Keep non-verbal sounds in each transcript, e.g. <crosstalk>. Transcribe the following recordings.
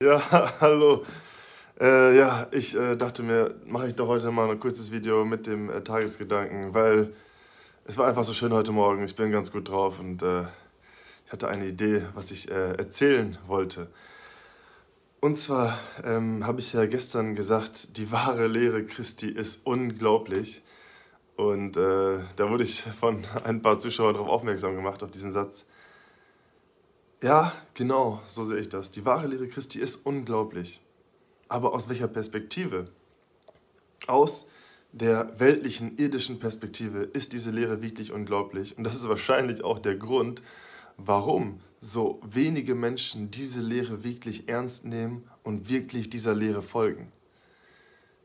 Ja, <laughs> hallo. Äh, ja, ich äh, dachte mir, mache ich doch heute mal ein kurzes Video mit dem äh, Tagesgedanken, weil es war einfach so schön heute Morgen. Ich bin ganz gut drauf und äh, ich hatte eine Idee, was ich äh, erzählen wollte. Und zwar ähm, habe ich ja gestern gesagt, die wahre Lehre Christi ist unglaublich. Und äh, da wurde ich von ein paar Zuschauern darauf aufmerksam gemacht, auf diesen Satz. Ja, genau, so sehe ich das. Die wahre Lehre Christi ist unglaublich. Aber aus welcher Perspektive? Aus der weltlichen, irdischen Perspektive ist diese Lehre wirklich unglaublich. Und das ist wahrscheinlich auch der Grund, warum so wenige Menschen diese Lehre wirklich ernst nehmen und wirklich dieser Lehre folgen.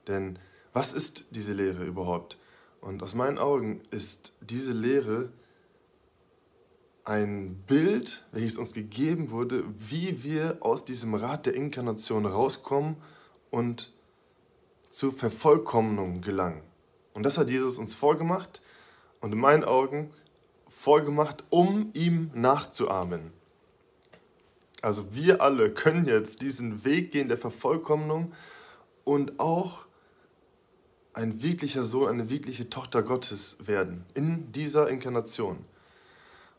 Denn was ist diese Lehre überhaupt? Und aus meinen Augen ist diese Lehre ein Bild, welches uns gegeben wurde, wie wir aus diesem Rad der Inkarnation rauskommen und zur Vervollkommnung gelangen. Und das hat Jesus uns vorgemacht und in meinen Augen vorgemacht, um ihm nachzuahmen. Also wir alle können jetzt diesen Weg gehen der Vervollkommnung und auch ein wirklicher Sohn, eine wirkliche Tochter Gottes werden in dieser Inkarnation.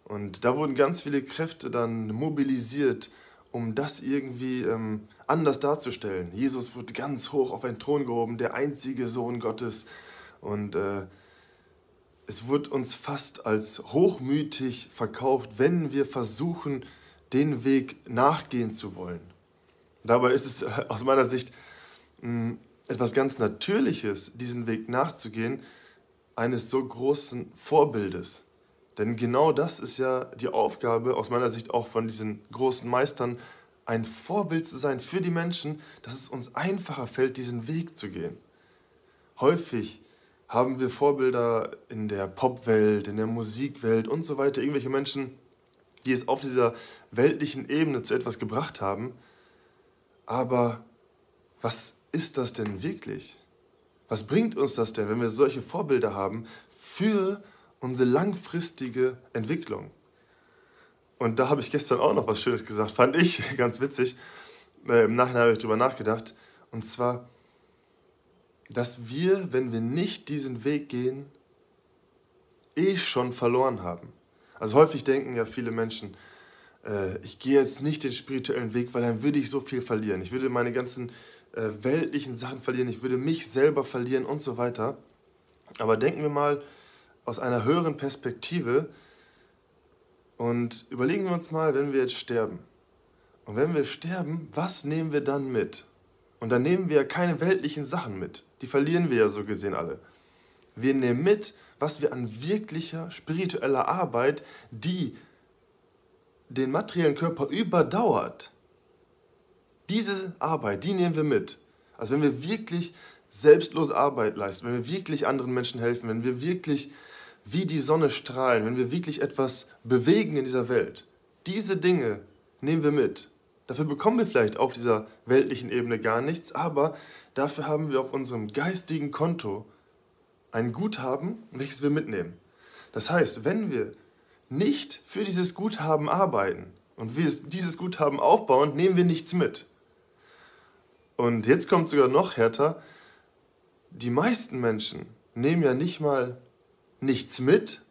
Und da wurden ganz viele Kräfte dann mobilisiert, um das irgendwie ähm, anders darzustellen. Jesus wurde ganz hoch auf einen Thron gehoben, der einzige Sohn Gottes. Und äh, es wird uns fast als hochmütig verkauft, wenn wir versuchen, den Weg nachgehen zu wollen. Dabei ist es aus meiner Sicht mh, hm, etwas ganz Natürliches, diesen Weg nachzugehen, eines so großen Vorbildes. Denn genau das ist ja die Aufgabe aus meiner Sicht auch von diesen großen Meistern, ein Vorbild zu sein für die Menschen, dass es uns einfacher fällt, diesen Weg zu gehen. Häufig haben wir Vorbilder in der Popwelt, in der Musikwelt und so weiter, irgendwelche Menschen, die es auf dieser weltlichen Ebene zu etwas gebracht haben. Aber was ist das denn wirklich? Was bringt uns das denn, wenn wir solche Vorbilder haben für unsere langfristige Entwicklung. Und da habe ich gestern auch noch was Schönes gesagt, fand ich <laughs> ganz witzig. Äh, Im Nachhinein habe ich darüber nachgedacht. Und zwar, dass wir, wenn wir nicht diesen Weg gehen, eh schon verloren haben. Also häufig denken ja viele Menschen, äh, ich gehe jetzt nicht den spirituellen Weg, weil dann würde ich so viel verlieren. Ich würde meine ganzen äh, weltlichen Sachen verlieren, ich würde mich selber verlieren und so weiter. Aber denken wir mal aus einer höheren Perspektive und überlegen wir uns mal, wenn wir jetzt sterben. Und wenn wir sterben, was nehmen wir dann mit? Und dann nehmen wir ja keine weltlichen Sachen mit. Die verlieren wir ja so gesehen alle. Wir nehmen mit, was wir an wirklicher spiritueller Arbeit, die den materiellen Körper überdauert, diese Arbeit, die nehmen wir mit. Also wenn wir wirklich selbstlose Arbeit leisten, wenn wir wirklich anderen Menschen helfen, wenn wir wirklich wie die Sonne strahlen, wenn wir wirklich etwas bewegen in dieser Welt, diese Dinge nehmen wir mit. Dafür bekommen wir vielleicht auf dieser weltlichen Ebene gar nichts, aber dafür haben wir auf unserem geistigen Konto ein Guthaben, welches wir mitnehmen. Das heißt, wenn wir nicht für dieses Guthaben arbeiten und wir dieses Guthaben aufbauen, nehmen wir nichts mit. Und jetzt kommt sogar noch härter, die meisten Menschen nehmen ja nicht mal nichts mit,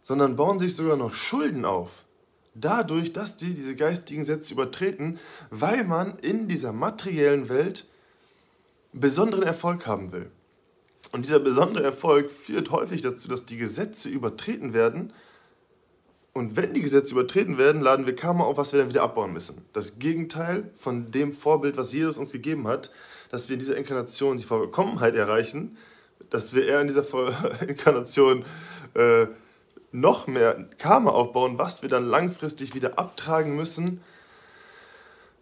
sondern bauen sich sogar noch Schulden auf. Dadurch, dass die diese geistigen Sätze übertreten, weil man in dieser materiellen Welt besonderen Erfolg haben will. Und dieser besondere Erfolg führt häufig dazu, dass die Gesetze übertreten werden. Und wenn die Gesetze übertreten werden, laden wir Karma auf, was wir dann wieder abbauen müssen. Das Gegenteil von dem Vorbild, was Jesus uns gegeben hat, dass wir in dieser Inkarnation die Vollkommenheit erreichen, dass wir eher in dieser <laughs> Inkarnation äh, noch mehr Karma aufbauen, was wir dann langfristig wieder abtragen müssen,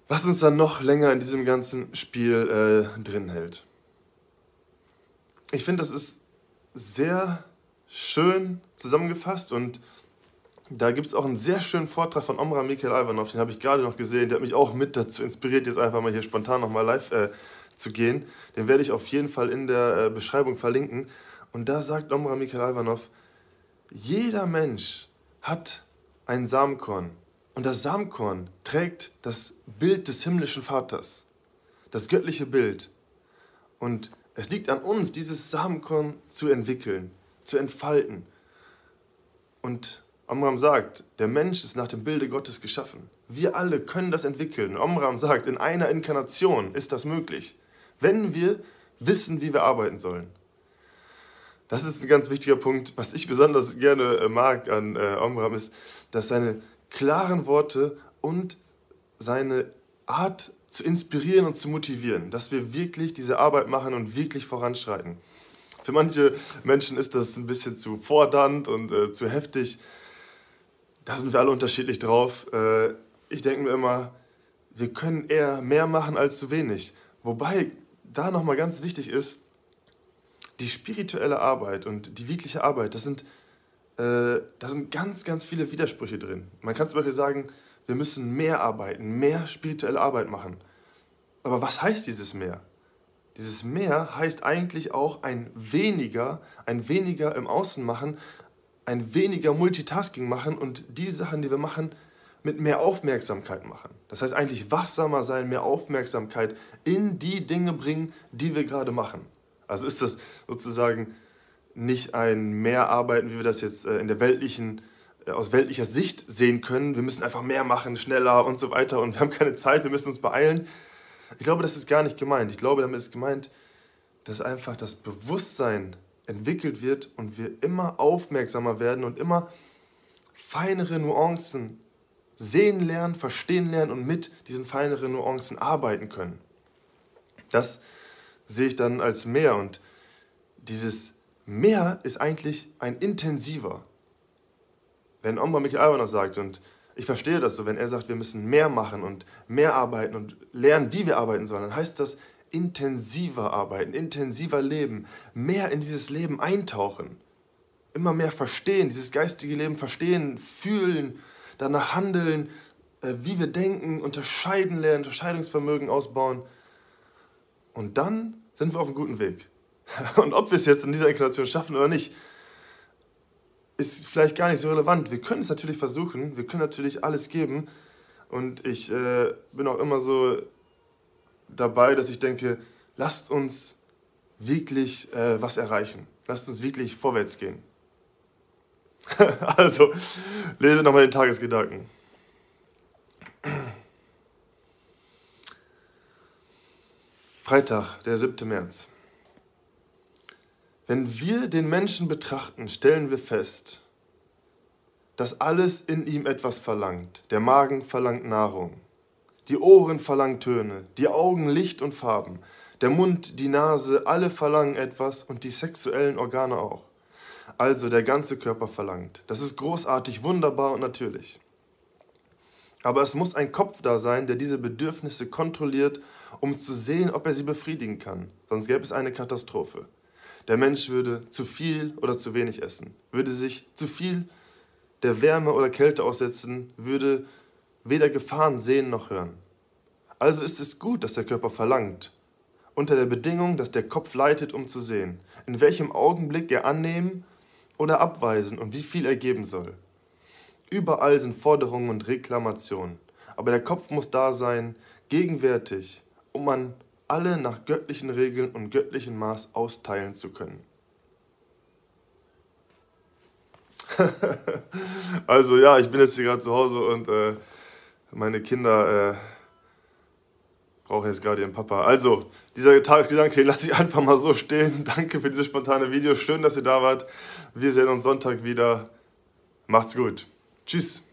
was uns dann noch länger in diesem ganzen Spiel äh, drin hält. Ich finde, das ist sehr schön zusammengefasst und da gibt es auch einen sehr schönen Vortrag von Omra Mikhail Ivanov, den habe ich gerade noch gesehen, der hat mich auch mit dazu inspiriert, jetzt einfach mal hier spontan nochmal live äh, zu gehen. Den werde ich auf jeden Fall in der äh, Beschreibung verlinken. Und da sagt Omra Mikhail Ivanov, jeder Mensch hat ein Samenkorn. Und das Samenkorn trägt das Bild des himmlischen Vaters. das göttliche Bild. Und es liegt an uns, dieses Samenkorn zu entwickeln, zu entfalten. Und Omram sagt, der Mensch ist nach dem Bilde Gottes geschaffen. Wir alle können das entwickeln. Omram sagt, in einer Inkarnation ist das möglich, wenn wir wissen, wie wir arbeiten sollen. Das ist ein ganz wichtiger Punkt. Was ich besonders gerne äh, mag an äh, Omram ist, dass seine klaren Worte und seine Art zu inspirieren und zu motivieren, dass wir wirklich diese Arbeit machen und wirklich voranschreiten. Für manche Menschen ist das ein bisschen zu fordernd und äh, zu heftig. Da sind wir alle unterschiedlich drauf. Äh, ich denke mir immer, wir können eher mehr machen als zu wenig. Wobei da nochmal ganz wichtig ist, die spirituelle Arbeit und die wirkliche Arbeit, das sind, äh, da sind ganz, ganz viele Widersprüche drin. Man kann zum Beispiel sagen, wir müssen mehr arbeiten, mehr spirituelle Arbeit machen. Aber was heißt dieses mehr? Dieses mehr heißt eigentlich auch ein weniger, ein weniger im Außen machen, ein weniger Multitasking machen und die Sachen, die wir machen, mit mehr Aufmerksamkeit machen. Das heißt eigentlich wachsamer sein, mehr Aufmerksamkeit in die Dinge bringen, die wir gerade machen. Also ist das sozusagen nicht ein mehr Arbeiten, wie wir das jetzt äh, in der weltlichen äh, aus weltlicher Sicht sehen können, wir müssen einfach mehr machen, schneller und so weiter und wir haben keine Zeit, wir müssen uns beeilen. Ich glaube, das ist gar nicht gemeint. Ich glaube, damit ist gemeint, dass einfach das Bewusstsein entwickelt wird und wir immer aufmerksamer werden und immer feinere Nuancen sehen lernen, verstehen lernen und mit diesen feineren Nuancen arbeiten können. Das sehe ich dann als mehr und dieses mehr ist eigentlich ein intensiver wenn Omar Michael Alba noch sagt, und ich verstehe das so, wenn er sagt, wir müssen mehr machen und mehr arbeiten und lernen, wie wir arbeiten sollen, dann heißt das intensiver arbeiten, intensiver leben, mehr in dieses Leben eintauchen, immer mehr verstehen, dieses geistige Leben verstehen, fühlen, danach handeln, äh, wie wir denken, unterscheiden lernen, Unterscheidungsvermögen ausbauen. Und dann sind wir auf einem guten Weg. <laughs> Und ob wir es jetzt in dieser Inkarnation schaffen oder nicht, ist vielleicht gar nicht so relevant. Wir können es natürlich versuchen, wir können natürlich alles geben. Und ich äh, bin auch immer so dabei, dass ich denke, lasst uns wirklich äh, was erreichen. Lasst uns wirklich vorwärts gehen. <laughs> also, lese nochmal den Tagesgedanken. Freitag, der 7. März. Wenn wir den Menschen betrachten, stellen wir fest, dass alles in ihm etwas verlangt. Der Magen verlangt Nahrung, die Ohren verlangen Töne, die Augen Licht und Farben, der Mund, die Nase, alle verlangen etwas und die sexuellen Organe auch. Also der ganze Körper verlangt. Das ist großartig, wunderbar und natürlich. Aber es muss ein Kopf da sein, der diese Bedürfnisse kontrolliert, um zu sehen, ob er sie befriedigen kann. Sonst gäbe es eine Katastrophe. Der Mensch würde zu viel oder zu wenig essen, würde sich zu viel der Wärme oder Kälte aussetzen, würde weder Gefahren sehen noch hören. Also ist es gut, dass der Körper verlangt, unter der Bedingung, dass der Kopf leitet, um zu sehen, in welchem Augenblick er annehmen oder abweisen und wie viel er geben soll. Überall sind Forderungen und Reklamationen, aber der Kopf muss da sein, gegenwärtig, um an alle nach göttlichen Regeln und göttlichem Maß austeilen zu können. <laughs> also ja, ich bin jetzt hier gerade zu Hause und äh, meine Kinder äh, brauchen jetzt gerade ihren Papa. Also, dieser Tagesgedanke lasse ich einfach mal so stehen. <laughs> Danke für dieses spontane Video. Schön, dass ihr da wart. Wir sehen uns Sonntag wieder. Macht's gut. Tschüss.